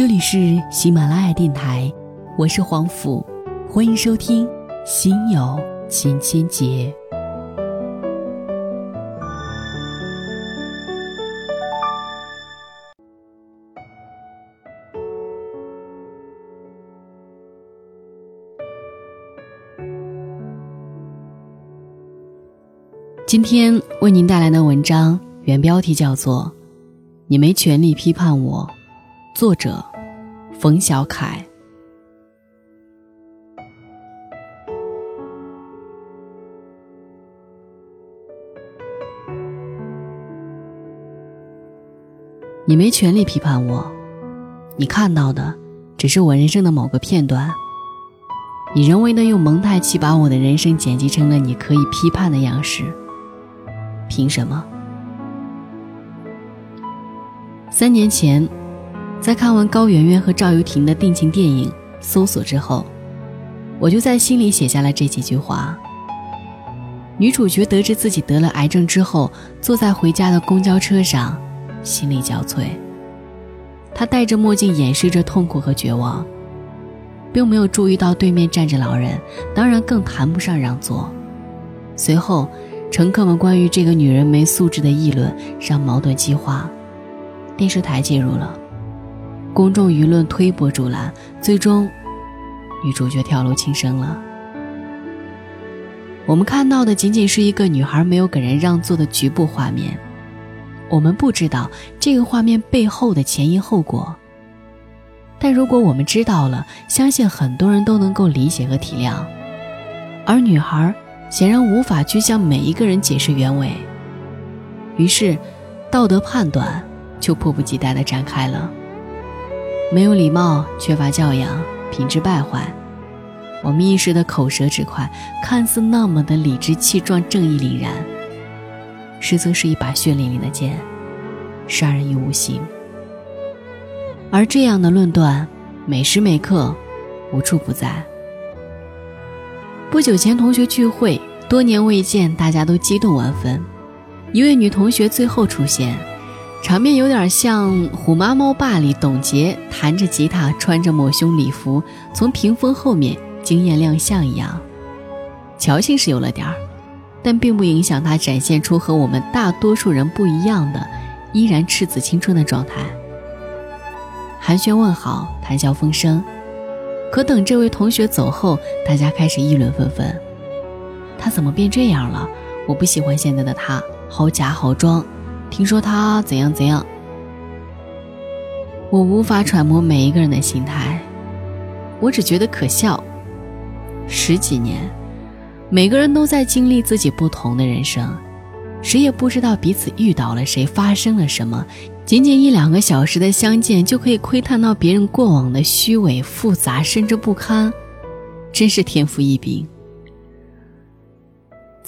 这里是喜马拉雅电台，我是黄甫，欢迎收听《心有千千结》。今天为您带来的文章，原标题叫做《你没权利批判我》，作者冯小凯。你没权利批判我，你看到的只是我人生的某个片段。你人为的用蒙太奇把我的人生剪辑成了你可以批判的样式。凭什么？三年前，在看完高圆圆和赵又廷的定情电影《搜索》之后，我就在心里写下了这几句话。女主角得知自己得了癌症之后，坐在回家的公交车上，心力交瘁。她戴着墨镜掩饰着痛苦和绝望，并没有注意到对面站着老人，当然更谈不上让座。随后。乘客们关于这个女人没素质的议论让矛盾激化，电视台介入了，公众舆论推波助澜，最终女主角跳楼轻生了。我们看到的仅仅是一个女孩没有给人让座的局部画面，我们不知道这个画面背后的前因后果。但如果我们知道了，相信很多人都能够理解和体谅，而女孩。显然无法去向每一个人解释原委，于是，道德判断就迫不及待地展开了。没有礼貌，缺乏教养，品质败坏。我们一时的口舌之快，看似那么的理直气壮、正义凛然，实则是一把血淋淋的剑，杀人于无形。而这样的论断，每时每刻，无处不在。不久前，同学聚会，多年未见，大家都激动万分。一位女同学最后出现，场面有点像《虎妈猫爸》里董洁弹着吉他，穿着抹胸礼服从屏风后面惊艳亮相一样。矫情是有了点儿，但并不影响她展现出和我们大多数人不一样的，依然赤子青春的状态。寒暄问好，谈笑风生。可等这位同学走后，大家开始议论纷纷。他怎么变这样了？我不喜欢现在的他，好假好装。听说他怎样怎样。我无法揣摩每一个人的心态，我只觉得可笑。十几年，每个人都在经历自己不同的人生，谁也不知道彼此遇到了谁，发生了什么。仅仅一两个小时的相见，就可以窥探到别人过往的虚伪、复杂，甚至不堪，真是天赋异禀。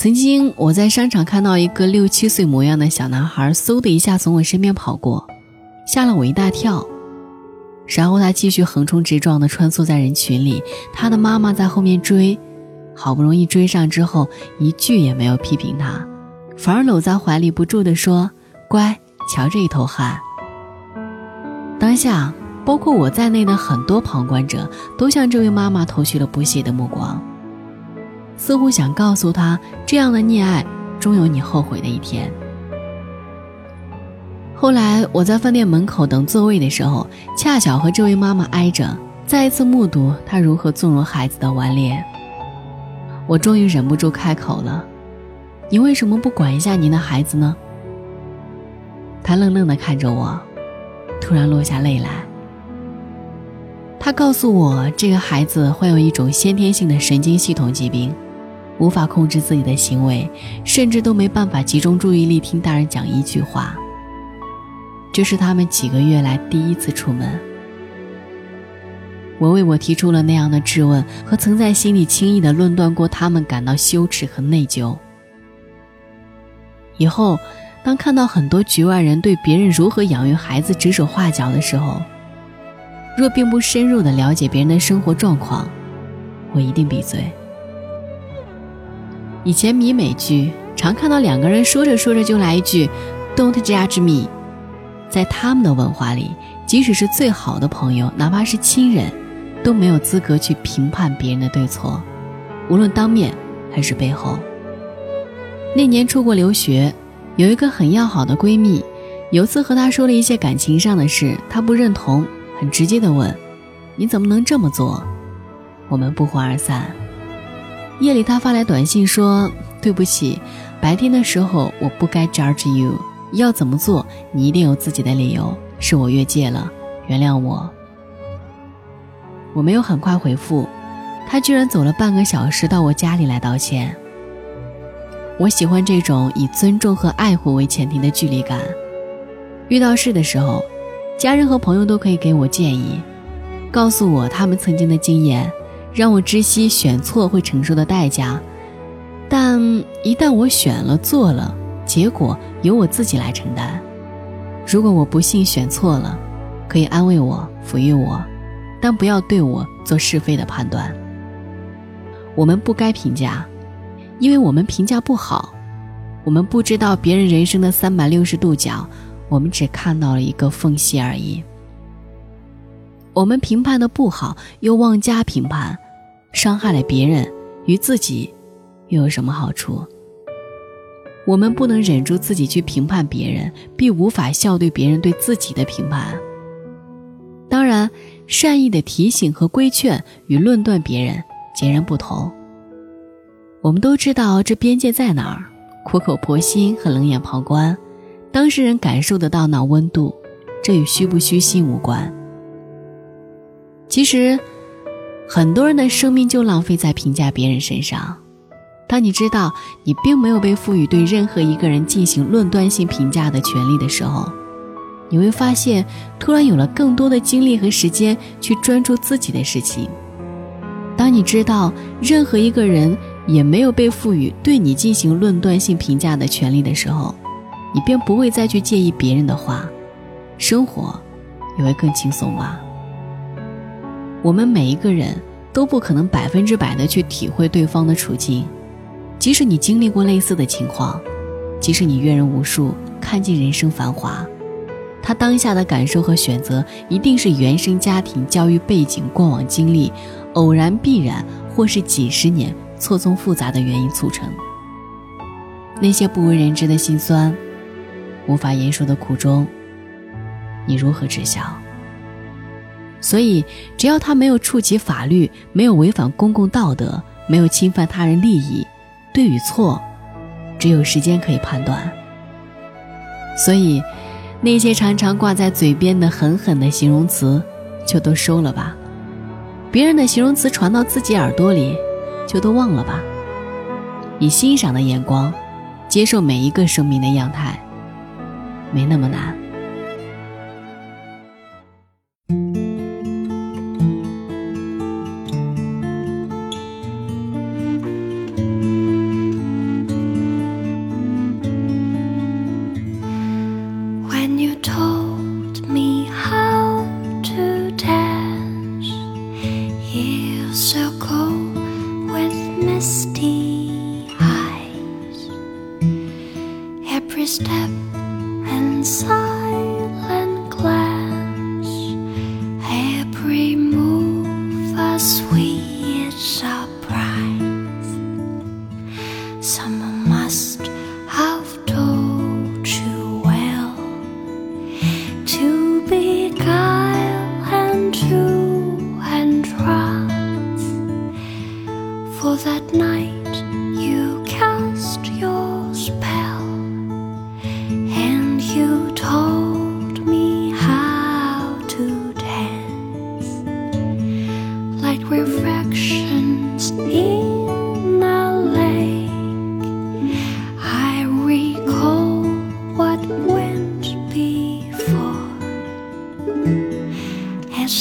曾经我在商场看到一个六七岁模样的小男孩，嗖的一下从我身边跑过，吓了我一大跳。然后他继续横冲直撞的穿梭在人群里，他的妈妈在后面追，好不容易追上之后，一句也没有批评他，反而搂在怀里不住的说：“乖。”瞧这一头汗。当下，包括我在内的很多旁观者都向这位妈妈投去了不屑的目光，似乎想告诉他，这样的溺爱终有你后悔的一天。后来，我在饭店门口等座位的时候，恰巧和这位妈妈挨着，再一次目睹她如何纵容孩子的顽劣。我终于忍不住开口了：“你为什么不管一下您的孩子呢？”他愣愣地看着我，突然落下泪来。他告诉我，这个孩子患有一种先天性的神经系统疾病，无法控制自己的行为，甚至都没办法集中注意力听大人讲一句话。这是他们几个月来第一次出门。我为我提出了那样的质问和曾在心里轻易的论断过他们感到羞耻和内疚。以后。当看到很多局外人对别人如何养育孩子指手画脚的时候，若并不深入的了解别人的生活状况，我一定闭嘴。以前迷美剧，常看到两个人说着说着就来一句 “Don't judge me”，在他们的文化里，即使是最好的朋友，哪怕是亲人，都没有资格去评判别人的对错，无论当面还是背后。那年出国留学，有一个很要好的闺蜜，有次和她说了一些感情上的事，她不认同，很直接的问：“你怎么能这么做？”我们不欢而散。夜里，他发来短信说：“对不起，白天的时候我不该 judge you，要怎么做你一定有自己的理由，是我越界了，原谅我。”我没有很快回复，他居然走了半个小时到我家里来道歉。我喜欢这种以尊重和爱护为前提的距离感。遇到事的时候，家人和朋友都可以给我建议，告诉我他们曾经的经验，让我知悉选错会承受的代价。但一旦我选了做了，结果由我自己来承担。如果我不幸选错了，可以安慰我、抚育我，但不要对我做是非的判断。我们不该评价。因为我们评价不好，我们不知道别人人生的三百六十度角，我们只看到了一个缝隙而已。我们评判的不好，又妄加评判，伤害了别人，与自己又有什么好处？我们不能忍住自己去评判别人，必无法笑对别人对自己的评判。当然，善意的提醒和规劝与论断别人截然不同。我们都知道这边界在哪儿，苦口婆心和冷眼旁观，当事人感受得到那温度，这与虚不虚心无关。其实，很多人的生命就浪费在评价别人身上。当你知道你并没有被赋予对任何一个人进行论断性评价的权利的时候，你会发现，突然有了更多的精力和时间去专注自己的事情。当你知道任何一个人。也没有被赋予对你进行论断性评价的权利的时候，你便不会再去介意别人的话，生活也会更轻松吧。我们每一个人都不可能百分之百的去体会对方的处境，即使你经历过类似的情况，即使你阅人无数，看尽人生繁华，他当下的感受和选择，一定是原生家庭教育背景、过往经历、偶然必然，或是几十年。错综复杂的原因促成，那些不为人知的辛酸，无法言说的苦衷，你如何知晓？所以，只要他没有触及法律，没有违反公共道德，没有侵犯他人利益，对与错，只有时间可以判断。所以，那些常常挂在嘴边的狠狠的形容词，就都收了吧。别人的形容词传到自己耳朵里。就都忘了吧，以欣赏的眼光接受每一个生命的样态，没那么难。and silent glance. Every move a sweet surprise. Someone must have told you well to beguile and true and trust for that night.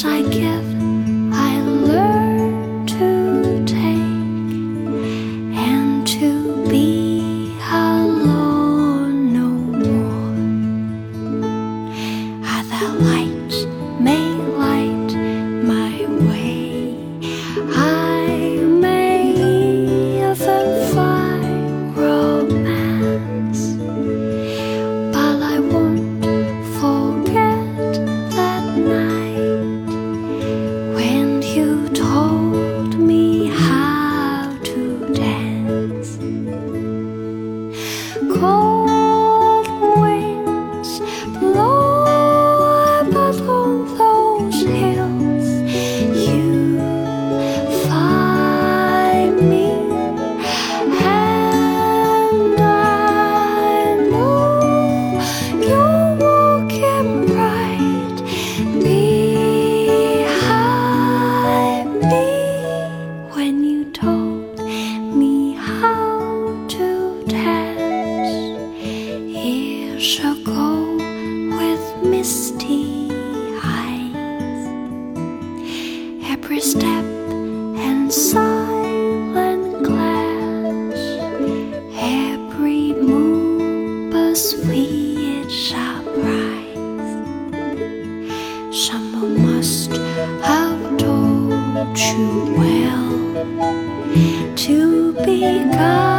I give. Shall go with misty eyes. Every step and silent glance, every move but sweet shall rise. Someone must have told you well to be kind.